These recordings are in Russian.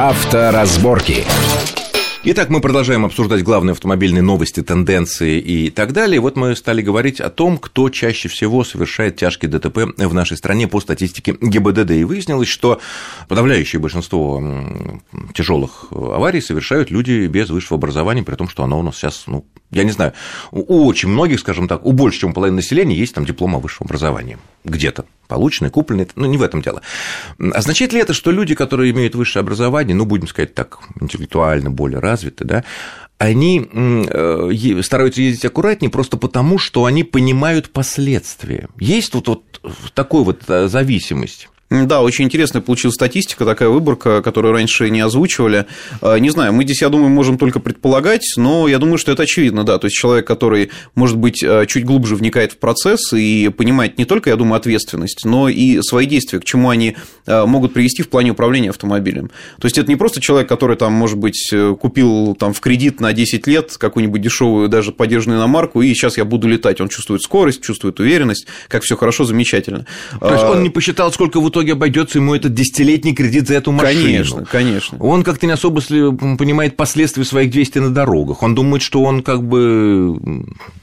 Авторазборки. Итак, мы продолжаем обсуждать главные автомобильные новости, тенденции и так далее. Вот мы стали говорить о том, кто чаще всего совершает тяжкие ДТП в нашей стране по статистике ГИБДД. И выяснилось, что подавляющее большинство тяжелых аварий совершают люди без высшего образования, при том, что оно у нас сейчас, ну, я не знаю, у очень многих, скажем так, у больше, чем половины населения есть там диплом о высшем образовании. Где-то полученный, купленный, ну, не в этом дело. Означает ли это, что люди, которые имеют высшее образование, ну, будем сказать так, интеллектуально более развиты, да, они э, стараются ездить аккуратнее просто потому, что они понимают последствия. Есть вот, вот такой вот э, зависимость. Да, очень интересная получилась статистика, такая выборка, которую раньше не озвучивали. А, не знаю, мы здесь, я думаю, можем только предполагать, но я думаю, что это очевидно, да. То есть человек, который, может быть, а, чуть глубже вникает в процесс и понимает не только, я думаю, ответственность, но и свои действия, к чему они а, могут привести в плане управления автомобилем. То есть это не просто человек, который там, может быть, э, купил там в кредит на 10 лет какую-нибудь дешевую даже поддержанную иномарку, и сейчас я буду летать. Он чувствует скорость, чувствует уверенность, как все хорошо, замечательно. То есть он не посчитал, сколько в итоге итоге обойдется ему этот десятилетний кредит за эту машину. Конечно, конечно. Он как-то не особо понимает последствия своих действий на дорогах. Он думает, что он как бы...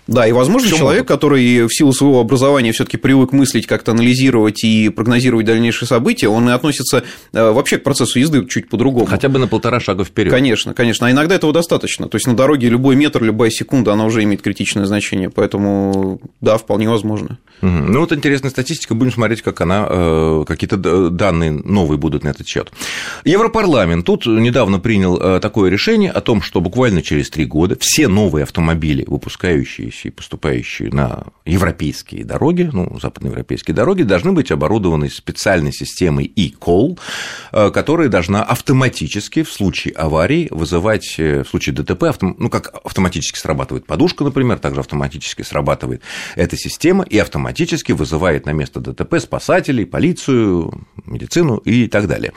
Да, и, возможно, человек, может? который в силу своего образования все таки привык мыслить, как-то анализировать и прогнозировать дальнейшие события, он и относится э, вообще к процессу езды чуть по-другому. Хотя бы на полтора шага вперед. Конечно, конечно. А иногда этого достаточно. То есть на дороге любой метр, любая секунда, она уже имеет критичное значение. Поэтому, да, вполне возможно. Угу. Ну, вот интересная статистика. Будем смотреть, как она, э, какие-то какие-то данные новые будут на этот счет. Европарламент тут недавно принял э, такое решение о том, что буквально через три года все новые автомобили, выпускающиеся и поступающие на европейские дороги, ну, западноевропейские дороги, должны быть оборудованы специальной системой e-call, э, которая должна автоматически в случае аварии вызывать, э, в случае ДТП, ну, как автоматически срабатывает подушка, например, также автоматически срабатывает эта система и автоматически вызывает на место ДТП спасателей, полицию, медицину и так далее.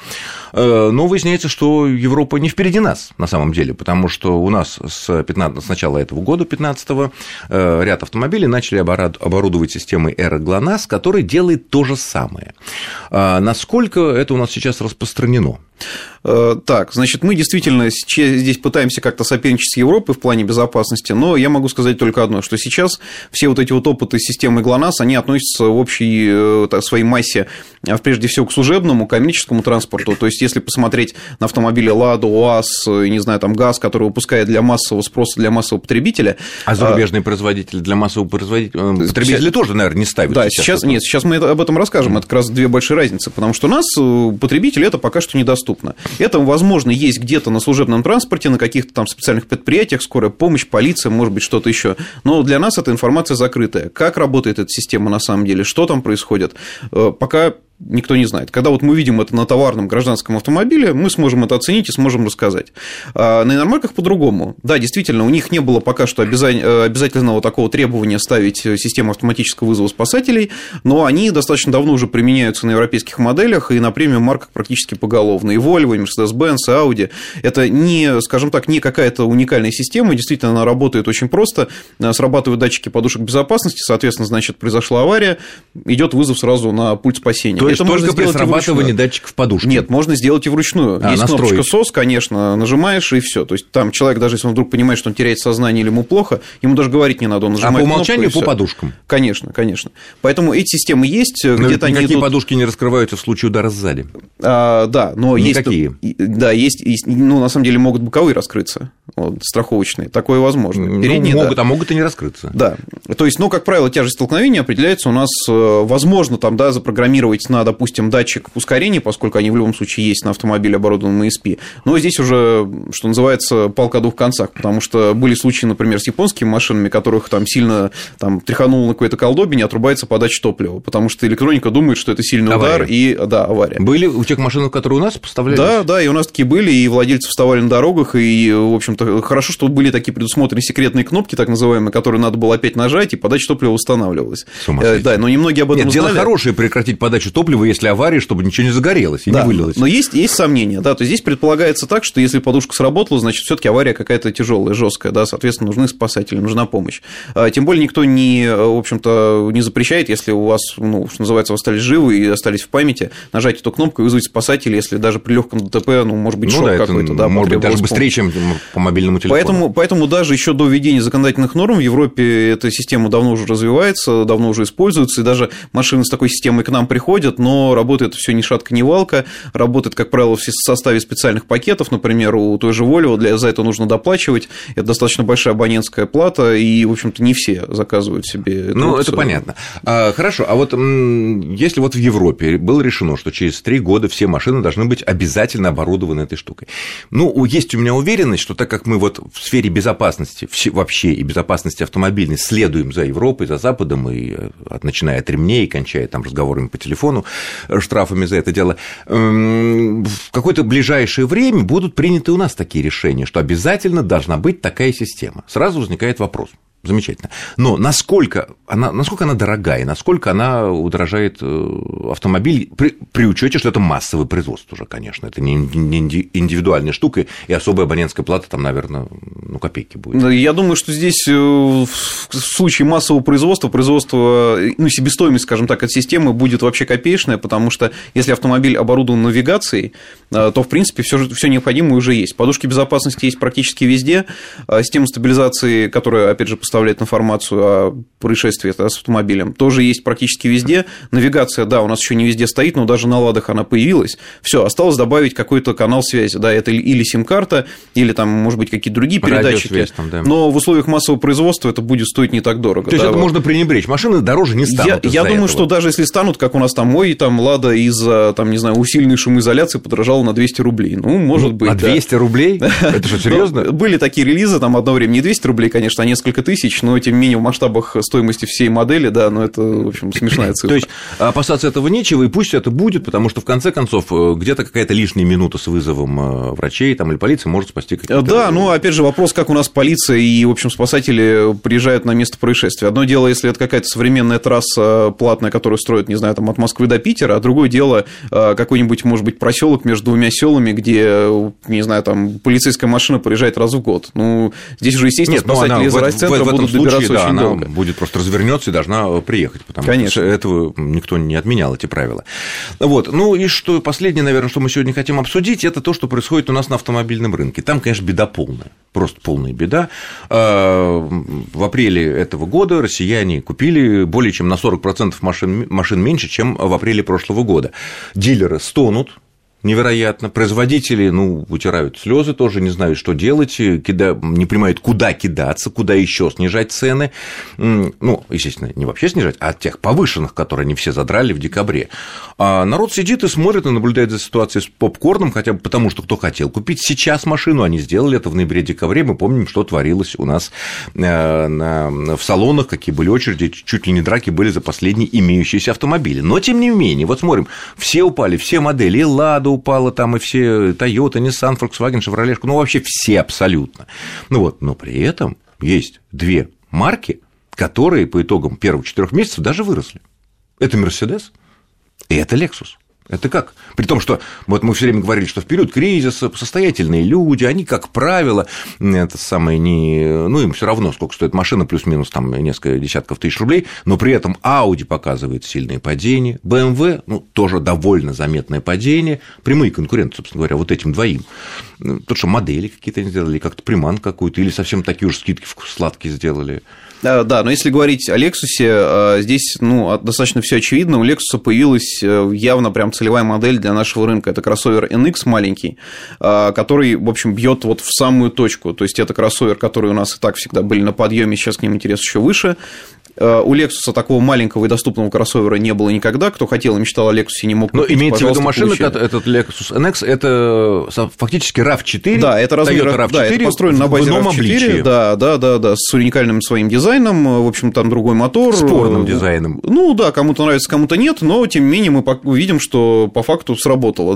Э, но выясняется, что Европа не впереди нас на самом деле, потому что у нас с, 15, с начала этого года, 15-го, э, ряд автомобилей начали оборудовать системой Эра который делает то же самое. А насколько это у нас сейчас распространено? Э, так, значит, мы действительно здесь пытаемся как-то соперничать с Европой в плане безопасности, но я могу сказать только одно, что сейчас все вот эти вот опыты системы ГЛОНАСС, они относятся в общей э, так, своей массе прежде всего к служебному, коммерческому транспорту. То есть, если посмотреть на автомобили «Лада», УАЗ, э, не знаю, там ГАЗ, который выпускает для массового спроса, для массового потребителя. А зарубежные а... производители для массового производителя, потребители сейчас... тоже, наверное, не ставят. Да, сейчас, сейчас нет, сейчас мы об этом расскажем. Это как раз две большие разницы, потому что у нас потребители это пока что недоступно. Это, возможно, есть где-то на служебном транспорте, на каких-то там специальных предприятиях, скорая помощь, полиция, может быть, что-то еще. Но для нас эта информация закрытая. Как работает эта система на самом деле, что там происходит, э, пока никто не знает. Когда вот мы видим это на товарном гражданском автомобиле, мы сможем это оценить и сможем рассказать. А на иномарках по-другому. Да, действительно, у них не было пока что э, обязательного такого требования ставить систему автоматического вызова спасателей, но они достаточно давно уже применяются на европейских моделях и на премиум марках практически поголовно. И Volvo, и Mercedes-Benz, и Audi. Это не, скажем так, не какая-то уникальная система, действительно, она работает очень просто. Срабатывают датчики подушек безопасности, соответственно, значит, произошла авария, идет вызов сразу на пульт спасения. То есть только при срабатывании датчиков подушки? Нет, можно сделать и вручную. А, есть настроить. кнопочка SOS, конечно, нажимаешь и все. То есть там человек, даже если он вдруг понимает, что он теряет сознание или ему плохо, ему даже говорить не надо, он нажимает А по умолчанию по подушкам? Конечно, конечно. Поэтому эти системы есть, где-то они идут... подушки не раскрываются в случае удара сзади? А, да, но Никакие. есть... Да, есть, есть, ну, на самом деле могут боковые раскрыться, вот, страховочные, такое возможно. Ну, Передние, могут, да. а могут и не раскрыться. Да, то есть, ну, как правило, тяжесть столкновения определяется у нас, э, возможно, там, да, запрограммировать на, допустим, датчик ускорения, поскольку они в любом случае есть на автомобиле, оборудованном ESP. Но здесь уже, что называется, палка о двух концах, потому что были случаи, например, с японскими машинами, которых там сильно там, тряханул на какой-то колдобине, отрубается подача топлива, потому что электроника думает, что это сильный авария. удар и, да, авария. Были у тех машин, которые у нас поставляли? Да, да, и у нас такие были, и владельцы вставали на дорогах, и, в общем-то, хорошо, что были такие предусмотрены секретные кнопки, так называемые, которые надо было опять нажать, и подача топлива устанавливалась. Да, но немногие об этом Нет, дело хорошее прекратить подачу топлива, если авария, чтобы ничего не загорелось и да, не вылилось. Но есть, есть сомнения, да, то есть здесь предполагается так, что если подушка сработала, значит, все таки авария какая-то тяжелая, жесткая, да, соответственно, нужны спасатели, нужна помощь. Тем более никто не, в общем-то, не запрещает, если у вас, ну, что называется, вы остались живы и остались в памяти, нажать эту кнопку и вызвать спасателей, если даже при легком ДТП, ну, может быть, ну, шок да, какой-то, да, может быть, даже быстрее, чем по мобильному телефону. Поэтому, поэтому даже еще до введения законодательных норм в Европе эта система давно уже развивается, давно уже используется, и даже машины с такой системой к нам приходят, но работает все ни шатка, ни валка, работает, как правило, в составе специальных пакетов, например, у той же Volvo, для, за это нужно доплачивать, это достаточно большая абонентская плата, и, в общем-то, не все заказывают себе Ну, это понятно. А, хорошо, а вот если вот в Европе было решено, что через три года все машины должны быть обязательно оборудованы этой штукой, ну, есть у меня уверенность, что так как мы вот в сфере безопасности вообще и безопасности автомобильной следуем за Европой, за Западом, и э, начиная от ремней, кончая там разговорами по телефону, э, штрафами за это дело, эм, в какое-то ближайшее время будут приняты у нас такие решения, что обязательно должна быть такая система. Сразу возникает вопрос, замечательно. Но насколько она, насколько она дорогая, насколько она удорожает э, автомобиль при, при учете, что это массовый производство уже, конечно, это не индивидуальная штука, и особая абонентская плата там, наверное, ну, копейки будет. Я думаю, что здесь э, в случае массового производства, производство, ну, себестоимость, скажем так, от системы будет вообще копеечная, потому что если автомобиль оборудован навигацией, э, то, в принципе, все, все необходимое уже есть. Подушки безопасности есть практически везде, система стабилизации, которая, опять же, поставляет информацию о происшествии с автомобилем, тоже есть практически везде. Навигация, да, у нас еще не везде стоит, но даже на ладах она появилась. Все, осталось добавить какой-то канал связи, да, это или сим-карта, или там, может быть, какие-то другие передатчики. Там, да. Но в условиях массового производства это будет стоить не так дорого. То есть да, это вот. можно пренебречь. Машины дороже не станут. Я, я думаю, этого. что даже если станут, как у нас там мой, там Лада из-за, там, не знаю, усиленной шумоизоляции подорожала на 200 рублей. Ну, может ну, быть. А 200 да. рублей? Это что, серьезно? Были такие релизы, там одно время не 200 рублей, конечно, а несколько тысяч, но тем не менее в масштабах стоимости всей модели, да, но это, в общем, смешная цифра. То есть опасаться этого нечего, и пусть это будет, потому что в конце концов э, где-то какая-то лишняя минута с вызовом э, врачей там, или полиции может спасти какие-то... Да, ну, опять же, вопрос, как у нас полиция и, в общем, спасатели приезжают на место происшествия. Одно дело, если это какая-то современная трасса платная, которую строят, не знаю, там, от Москвы до Питера, а другое дело э, какой-нибудь, может быть, проселок между двумя селами, где, не знаю, там, полицейская машина приезжает раз в год. Ну, здесь уже, естественно, Нет, ну, спасатели из райцентра будут случае, добираться да, очень она долго. будет просто развернется и должна приехать, потому Конечно. что этого никто не отменял, эти правила. Вот. Ну и что последнее, наверное, что мы сегодня хотим обсудить, это то, что происходит у нас на автомобильном рынке. Там, конечно, беда полная, просто полная беда. А, в апреле этого года россияне купили более чем на 40% машин, машин меньше, чем в апреле прошлого года. Дилеры стонут, невероятно. Производители, ну, вытирают слезы тоже, не знают, что делать, кида... не понимают, куда кидаться, куда еще снижать цены. Ну, естественно, не вообще снижать, а от тех повышенных, которые они все задрали в декабре. А народ сидит и смотрит и наблюдает за ситуацией с попкорном, хотя бы потому, что кто хотел купить сейчас машину, они сделали это в ноябре-декабре. Мы помним, что творилось у нас э, на... в салонах, какие были очереди, чуть ли не драки были за последние имеющиеся автомобили. Но, тем не менее, вот смотрим, все упали, все модели, и Лада, упала, там и все Toyota, Nissan, Volkswagen, Chevrolet, ну вообще все абсолютно. Ну вот, но при этом есть две марки, которые по итогам первых четырех месяцев даже выросли. Это Mercedes и это Lexus. Это как? При том, что вот мы все время говорили, что в период кризиса состоятельные люди, они, как правило, это самое не... Ну, им все равно, сколько стоит машина, плюс-минус там несколько десятков тысяч рублей, но при этом Audi показывает сильные падения, BMW, ну, тоже довольно заметное падение, прямые конкуренты, собственно говоря, вот этим двоим. То, что модели какие-то они сделали, как-то приман какую-то, или совсем такие уж скидки сладкие сделали. Да, но если говорить о Lexus, э, здесь ну, достаточно все очевидно. У Lexus появилась э, явно прям целевая модель для нашего рынка. Это кроссовер NX маленький, э, который, в общем, бьет вот в самую точку. То есть это кроссовер, который у нас и так всегда были на подъеме, сейчас к ним интерес еще выше. Э, у Lexus такого маленького и доступного кроссовера не было никогда. Кто хотел и мечтал о Lexus, не мог Но купить, имеется в виду машина, получили. этот Lexus NX, это фактически RAV4. Да, это размер, RAV4, да, это построено на базе RAV4. Обличии. Да, да, да, да, с уникальным своим дизайном. В общем, там другой мотор. Спорным дизайном. Ну да, кому-то нравится, кому-то нет, но тем не менее мы видим, что по факту сработало,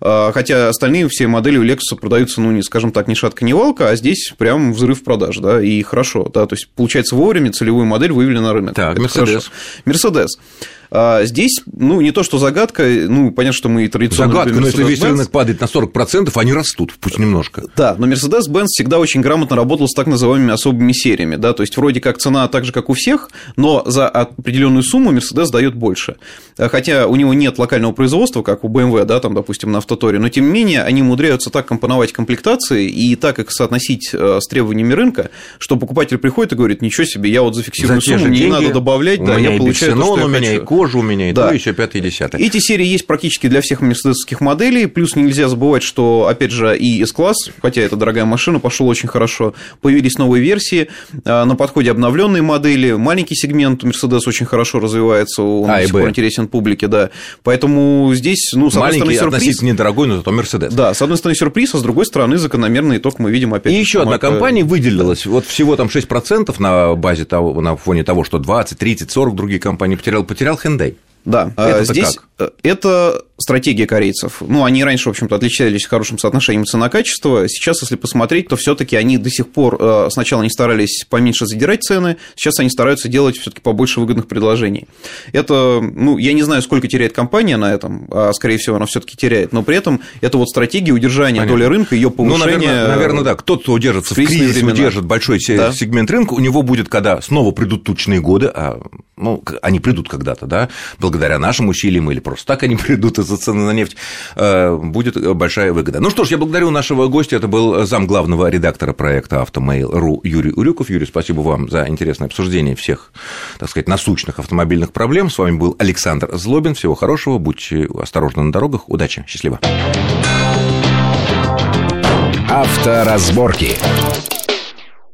да, хотя остальные все модели у Lexus продаются, ну, не, скажем так, ни шатка, ни валка, а здесь прям взрыв продаж, да, и хорошо, да, то есть, получается, вовремя целевую модель вывели на рынок. Так, Мерседес. Мерседес. А здесь, ну, не то, что загадка, ну, понятно, что мы и традиционно Загадка, но если весь рынок падает на 40%, они растут, пусть немножко. Да, но Mercedes-Benz всегда очень грамотно работал с так называемыми особыми сериями, да, то есть вроде как цена так же, как у всех, но за определенную сумму Mercedes дает больше. Хотя у него нет локального производства, как у BMW, да, там, допустим, на автоторе, но тем не менее они умудряются так компоновать комплектации и так их соотносить э, с требованиями рынка, что покупатель приходит и говорит, ничего себе, я вот зафиксирую за сумму, не надо добавлять, да, я получаю то, что я хочу. И кожа у меня, и да. то, еще пятое, десятое. Эти серии есть практически для всех мерседесовских моделей, плюс нельзя забывать, что, опять же, и S-класс, хотя это дорогая машина, пошел очень хорошо, появились новые версии, а, на подходе обновленные модели, маленький сегмент Mercedes очень хорошо развивается, он а, до сих пор интересен публике, да, поэтому здесь, ну, с одной Маленький, стороны, сюрприз. относительно недорогой, но зато Mercedes. Да, с одной стороны сюрприз, а с другой стороны закономерный итог мы видим опять. И еще одна компания выделилась, вот всего там 6% на базе того, на фоне того, что 20, 30, 40 другие компании потерял, потерял Hyundai. Да, это здесь как? это стратегия корейцев. Ну, они раньше, в общем-то, отличались хорошим соотношением цена-качество. Сейчас, если посмотреть, то все-таки они до сих пор э, сначала не старались поменьше задирать цены, сейчас они стараются делать все-таки побольше выгодных предложений. Это, ну, я не знаю, сколько теряет компания на этом, а скорее всего, она все-таки теряет, но при этом это вот стратегия удержания Понятно. доли рынка, ее повышения. Ну, наверное, наверное, да. Кто-то кто удержится в, в кризис, времена. удержит большой да. сегмент рынка, у него будет, когда снова придут тучные годы, а, ну, они придут когда-то, да, благодаря нашим усилиям или просто так они придут из-за цены на нефть, э, будет большая выгода. Ну что ж, я благодарю нашего гостя, это был зам главного редактора проекта «Автомейл.ру» Юрий Урюков. Юрий, спасибо вам за интересное обсуждение всех, так сказать, насущных автомобильных проблем. С вами был Александр Злобин. Всего хорошего, будьте осторожны на дорогах. Удачи, счастливо. Авторазборки.